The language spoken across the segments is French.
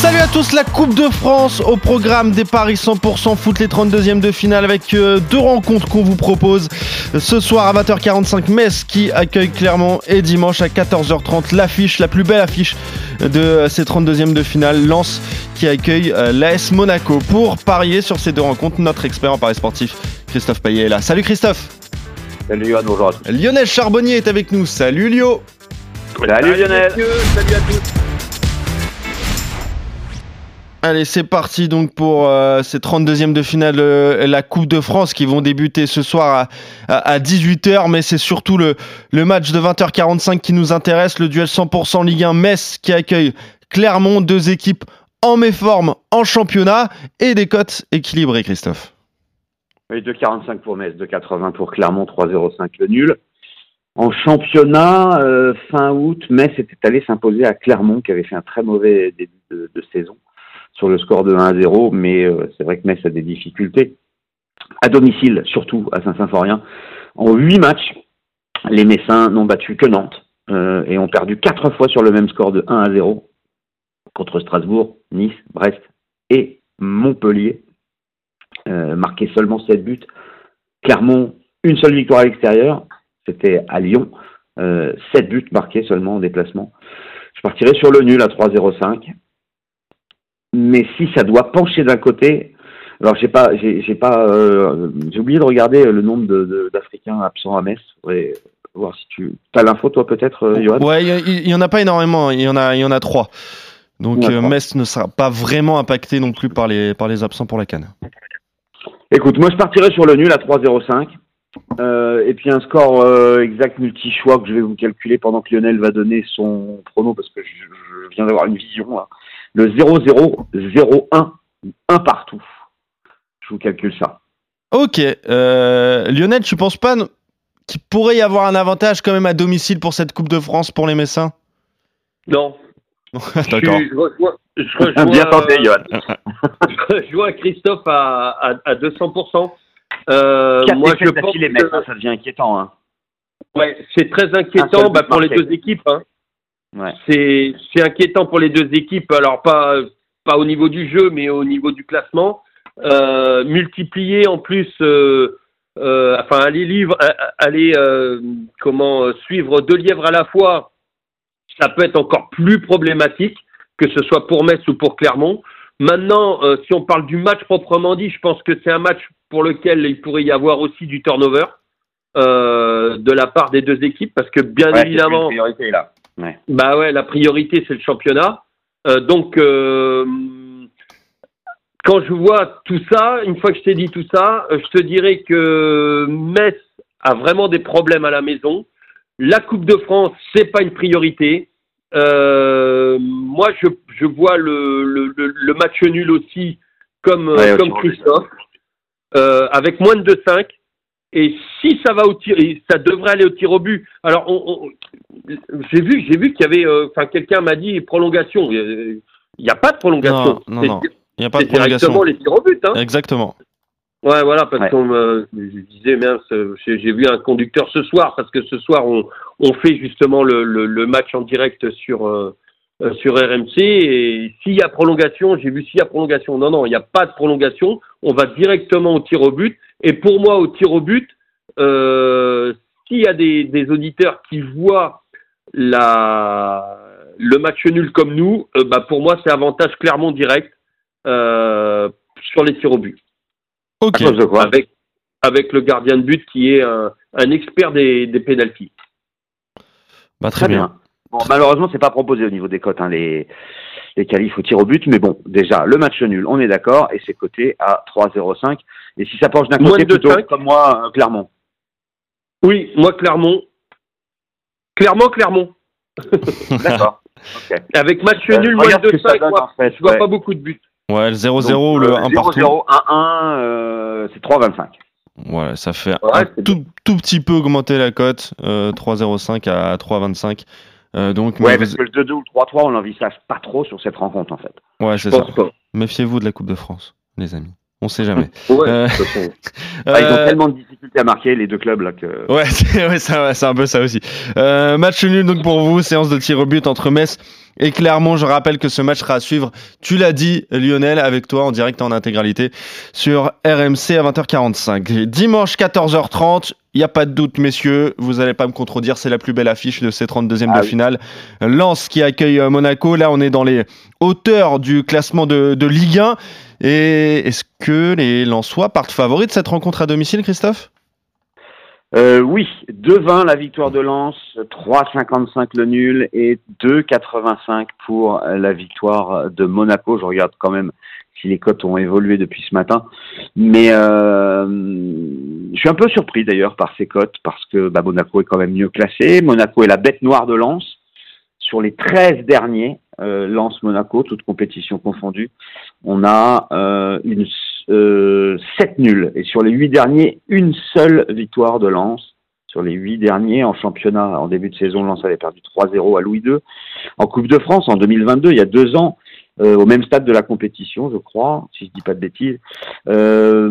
Salut à tous, la Coupe de France au programme des Paris 100% foot, les 32e de finale avec euh, deux rencontres qu'on vous propose. Ce soir à 20h45, Metz qui accueille Clermont et dimanche à 14h30, l'affiche, la plus belle affiche de ces 32e de finale, Lens qui accueille euh, l'AS Monaco. Pour parier sur ces deux rencontres, notre expert en paris sportif, Christophe Payet est là. Salut Christophe Salut Yoann, bonjour à tous. Lionel Charbonnier est avec nous. Salut Lio Salut Lionel Salut à tous Allez, c'est parti donc pour euh, ces 32e de finale, euh, la Coupe de France qui vont débuter ce soir à, à, 18h, mais c'est surtout le, match de 20h45 qui nous intéresse, le duel 100% Ligue 1 Metz qui accueille Clermont, deux équipes en méforme en championnat et des cotes équilibrées, Christophe. Oui, 2,45 pour Metz, 2,80 pour Clermont, 3,05 le nul. En championnat, euh, fin août, Metz était allé s'imposer à Clermont qui avait fait un très mauvais début de saison sur le score de 1 à 0, mais euh, c'est vrai que Metz a des difficultés. À domicile, surtout à Saint-Symphorien. En 8 matchs, les Messins n'ont battu que Nantes euh, et ont perdu 4 fois sur le même score de 1 à 0 contre Strasbourg, Nice, Brest et Montpellier. Euh, marqué seulement 7 buts. Clermont, une seule victoire à l'extérieur, c'était à Lyon. Euh, 7 buts marqués seulement en déplacement. Je partirai sur le nul à 3-0-5 mais si ça doit pencher d'un côté, alors j'ai pas, j'ai pas, euh, j'ai oublié de regarder le nombre d'Africains de, absents à Metz. Faudrait voir si tu as l'info toi peut-être, euh, Johan? Ouais, il y, y, en a pas énormément. Il y en a, il y en a trois. Donc euh, Metz ne sera pas vraiment impacté non plus par les par les absents pour la canne. Écoute, moi je partirais sur le nul à 3-0-5. Euh, et puis un score euh, exact multi-choix que je vais vous calculer pendant que Lionel va donner son prono parce que je, je viens d'avoir une vision là le 0-0-0-1, un partout. Je vous calcule ça. Ok. Euh, Lionel, tu penses pas qu'il pourrait y avoir un avantage quand même à domicile pour cette Coupe de France pour les Messins? Non. D'accord. Je, rejoins, je rejoins, Bien tenté, Johan. je rejoins Christophe à, à, à 200%. Euh, moi, je pense les mecs, hein, ça devient inquiétant. Hein. Ouais, c'est très inquiétant bah, pour les deux équipes. Hein. Ouais. C'est c'est inquiétant pour les deux équipes. Alors pas pas au niveau du jeu, mais au niveau du classement. Euh, multiplier en plus, euh, euh, enfin aller livre, aller euh, comment suivre deux lièvres à la fois, ça peut être encore plus problématique que ce soit pour Metz ou pour Clermont. Maintenant, euh, si on parle du match proprement dit, je pense que c'est un match pour lequel il pourrait y avoir aussi du turnover euh, de la part des deux équipes, parce que bien Ouais, évidemment, priorité, là. Ouais. bah ouais, la priorité c'est le championnat. Euh, donc euh, quand je vois tout ça, une fois que je t'ai dit tout ça, euh, je te dirais que Metz a vraiment des problèmes à la maison. La Coupe de France, c'est pas une priorité. Euh, moi, je, je vois le, le, le, le match nul aussi comme, Ouais, comme Christophe, avec moins de 2-5. Et si ça va au tir, ça devrait aller au tir au but. Alors, on, on- j'ai vu, j'ai vu qu'il y avait, euh, enfin, quelqu'un m'a dit prolongation. Il n'y a pas de prolongation. Non, non, C'est- non. Il n'y a pas de c'est directement prolongation. les tirs au but. Hein. Exactement. Ouais, voilà, parce Ouais. qu'on me je disais, mince, euh, j'ai j'ai vu un conducteur ce soir, parce que ce soir, on, on fait justement le, le, le match en direct sur, euh, euh, sur RMC, et s'il y a prolongation, j'ai vu s'il y a prolongation. Non, non, il n'y a pas de prolongation, on va directement au tir au but, et pour moi, au tir au but, euh, s'il y a des, des auditeurs qui voient la, le match nul comme nous, euh, bah pour moi, c'est avantage clairement direct euh, sur les tirs au but Ok. À cause de quoi avec, avec le gardien de but qui est un, un expert des, des pénalties. Bah, très, bien. Bon, malheureusement, c'est pas proposé au niveau des cotes, hein, les, les qualifs au tir au but, mais bon, déjà, le match nul, on est d'accord, et c'est coté à 3-0-5. Et si ça penche d'un côté, de plutôt cinq. comme moi, euh, Clermont. Oui, moi, Clermont. Clermont, Clermont. D'accord. Avec match Euh, nul, moins de ce que ça 5, donne, moi, en fait, je vois ouais. pas beaucoup de buts. Ouais, le 0-0 ou le euh, 1 partout. 0-0, 1-1, euh, c'est 3-25. Ouais, ça fait Ouais, un c'est tout, tout petit peu augmenter la cote. euh, 3,05 à 3,25. Euh, donc, Ouais, parce vous- que le 2-2 ou le 3-3, on l'envisage pas trop sur cette rencontre en fait. ouais, c'est ça. Méfiez-vous de la Coupe de France, les amis. On sait jamais. Ouais, Euh. Ah, ils ont Euh, tellement de difficultés à marquer les deux clubs là que. Ouais, c'est ouais, un peu ça aussi. Euh, match nul donc pour vous, séance de tir au but entre Metz et Clermont. Je rappelle que ce match sera à suivre, tu l'as dit Lionel, avec toi en direct en intégralité sur RMC à 20h45. Dimanche 14h30, il n'y a pas de doute messieurs, vous n'allez pas me contredire, c'est la plus belle affiche de ces 32e Ah de oui. finale. Lens qui accueille euh, Monaco, là on est dans les hauteurs du classement de, de Ligue 1. Et est-ce que les Lensois partent favoris de cette rencontre à domicile, Christophe? Euh, oui, 2-20 la victoire de Lens, 3-55 le nul et 2-85 pour la victoire de Monaco. Je regarde quand même si les cotes ont évolué depuis ce matin. Mais euh, je suis un peu surpris d'ailleurs par ces cotes parce que bah, Monaco est quand même mieux classé. Monaco est la bête noire de Lens. Sur les 13 derniers, euh, Lens-Monaco, toutes compétitions confondues, on a euh, une, euh, 7 nuls. Et sur les 8 derniers, une seule victoire de Lens. Sur les 8 derniers en championnat, en début de saison, Lens avait perdu 3-0 à Louis II. En Coupe de France, en 2022, il y a deux ans, euh, au même stade de la compétition, je crois, si je dis pas de bêtises, euh,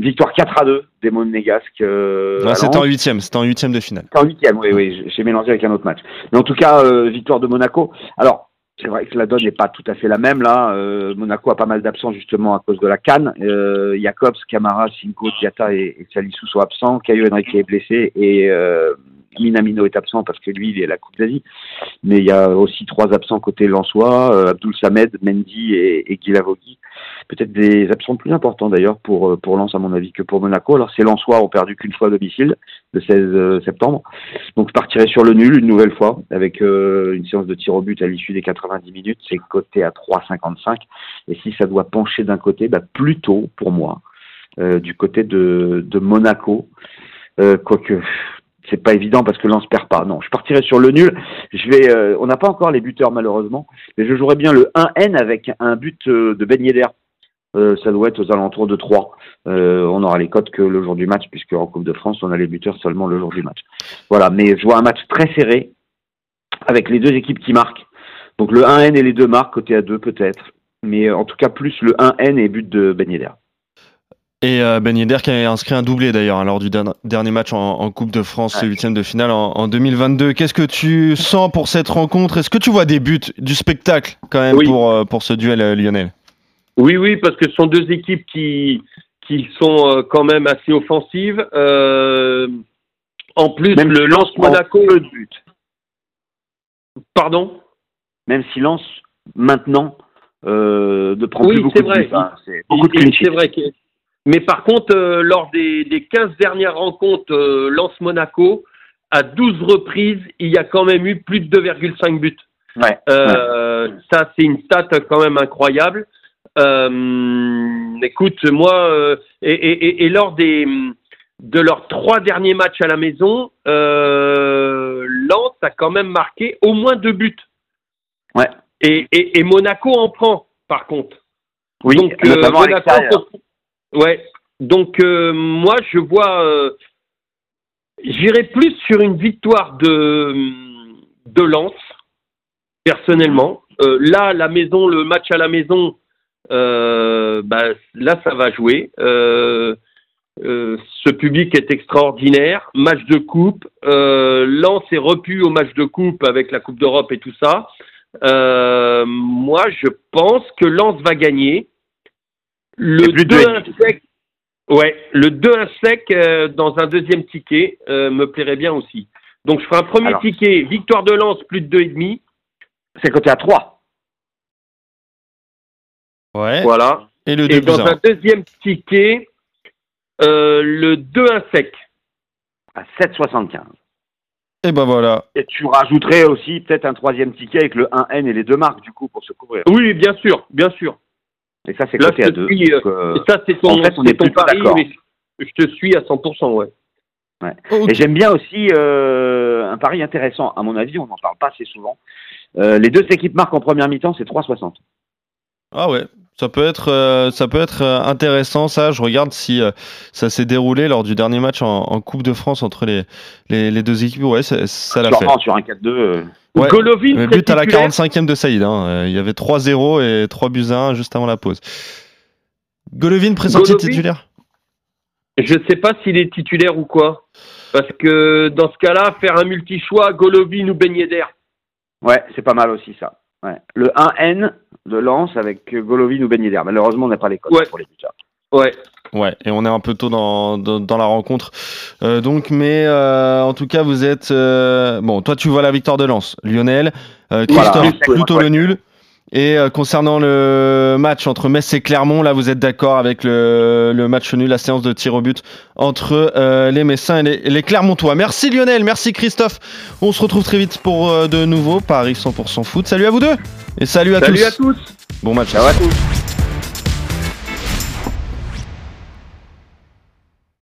victoire 4 à 2 des Monégasques. Euh, Non, C'était en huitième, c'était en huitième de finale. C'est en huitième, oui, oui, j'ai mélangé avec un autre match. Mais en tout cas, euh, victoire de Monaco. Alors, c'est vrai que la donne n'est pas tout à fait la même là. Euh, Monaco a pas mal d'absents justement à cause de la canne. Euh, Jacobs, Camara, Cinco, Diata et, et Salissou sont absents. Caio Henrique est blessé et euh, Minamino est absent parce que lui, il est à la Coupe d'Asie. Mais il y a aussi trois absents côté Lensois, euh, Abdul Samed, Mendy et, et Guilavogui. Peut-être des absents plus importants d'ailleurs pour, euh, pour Lens à mon avis que pour Monaco. Alors ces Lensois ont perdu qu'une fois à domicile, le 16 euh, septembre. Donc je partirai sur le nul une nouvelle fois avec une séance de tir au but à l'issue des 90 minutes. C'est coté à 3,55. Et si ça doit pencher d'un côté, bah, plutôt pour moi du côté de, de Monaco. Quoique c'est pas évident parce que Lens perd pas. Non, je partirai sur le nul. Je vais. euh, on n'a pas encore les buteurs malheureusement, mais je jouerai bien le 1N avec un but euh, de Ben Yedder. Euh, ça doit être aux alentours de 3. Euh, on aura les cotes que le jour du match, puisque en Coupe de France, on a les buteurs seulement le jour du match. Voilà, mais je vois un match très serré, avec les deux équipes qui marquent. Donc le 1N et les deux marques, côté à 2 peut-être. Mais en tout cas, plus le 1N et but de Ben Yedder. Et euh, Ben Yedder qui a inscrit un doublé d'ailleurs hein, lors du der- dernier match en, en Coupe de France, Ouais. huitième de finale en, en 2022. Qu'est-ce que tu sens pour cette rencontre? Est-ce que tu vois des buts, du spectacle quand même Oui. pour, euh, pour ce duel euh, Lionel Oui, oui, parce que ce sont deux équipes qui, qui sont euh, quand même assez offensives. Euh, en plus, Même le si Lance Monaco. de buts. Pardon? Même si Lens, maintenant, euh, ne prend Oui, plus beaucoup c'est de vrai. buts. hein. C'est de vrai. Mais par contre, euh, lors des, des 15 dernières rencontres euh, Lance-Monaco, à 12 reprises, il y a quand même eu plus de 2,5 buts. Ouais, ouais. Euh, Ça, c'est une stat quand même incroyable. Euh, écoute, moi, euh, et, et- et- et lors des de leurs trois derniers matchs à la maison, euh, Lens a quand même marqué au moins deux buts. Ouais. Et, Monaco en prend, par contre. Oui, Donc, euh, notamment Monaco. Ouais. Donc, euh, moi, je vois. euh, J'irai plus sur une victoire de, de Lens, personnellement. Euh, là, la maison, le match à la maison, euh, bah, là, ça va jouer. Ce public est extraordinaire. Match de coupe. Lens est repu au match de coupe avec la Coupe d'Europe et tout ça. Moi, je pense que Lens va gagner. Le Et plus de 2-1 sec, ouais, le 2-1 sec euh, dans un deuxième ticket euh, me plairait bien aussi. Donc, je ferai un premier Alors. ticket, victoire de Lens, plus de 2,5. C'est côté à 3. Ouais. Voilà. Et le Et 2 dans un deuxième ticket, euh, le 2-1 sec. à 7,75. Et ben voilà. Et tu rajouterais aussi peut-être un troisième ticket avec le 1N et les deux marques, du coup, pour se couvrir. Oui, bien sûr, bien sûr. Et ça, c'est côté à 2. suis, euh, Et ça, c'est ton, en fait, on c'est est ton pari, mais je te suis à 100%, ouais. Ok. Et j'aime bien aussi euh, un pari intéressant. À mon avis, on n'en parle pas assez souvent. Euh, les deux équipes marquent en première mi-temps, c'est 3,60. Ah ouais, Ça peut être, euh, ça peut être euh, intéressant, ça. Je regarde si euh, ça s'est déroulé lors du dernier match en, en Coupe de France entre les, les, les deux équipes. Ouais, ça, ça l'a fait. Sur un 4-2. Ouais. Golovin, Le but à la titulaire. 45e de Saïd. hein. Il y avait 3-0 et 3 buts à 1 juste avant la pause. Golovin pressenti Golovin titulaire? Je sais pas s'il est titulaire ou quoi. Parce que dans ce cas-là, faire un multi-choix, Golovin ou Ben Yedder. Ouais, c'est pas mal aussi ça. Ouais. Le 1N de Lens avec Golovin ou Ben Yedder. Malheureusement, on n'a pas les codes Ouais. pour les buteurs. Ouais. Ouais, et on est un peu tôt dans, dans, dans la rencontre. Euh, donc, mais euh, en tout cas, vous êtes. euh, bon, toi, tu vois la victoire de Lens. Lionel, euh, Voilà. Christophe, Ouais. plutôt le nul. Et euh, concernant le match entre Metz et Clermont, là, vous êtes d'accord avec le, le match nul, la séance de tir au but entre euh, les Messins et les, les Clermontois. Merci Lionel, merci Christophe. On se retrouve très vite pour euh, de nouveau Paris 100% foot. Salut à vous deux et salut à Salut tous. à tous. Bon match. Ciao à tous.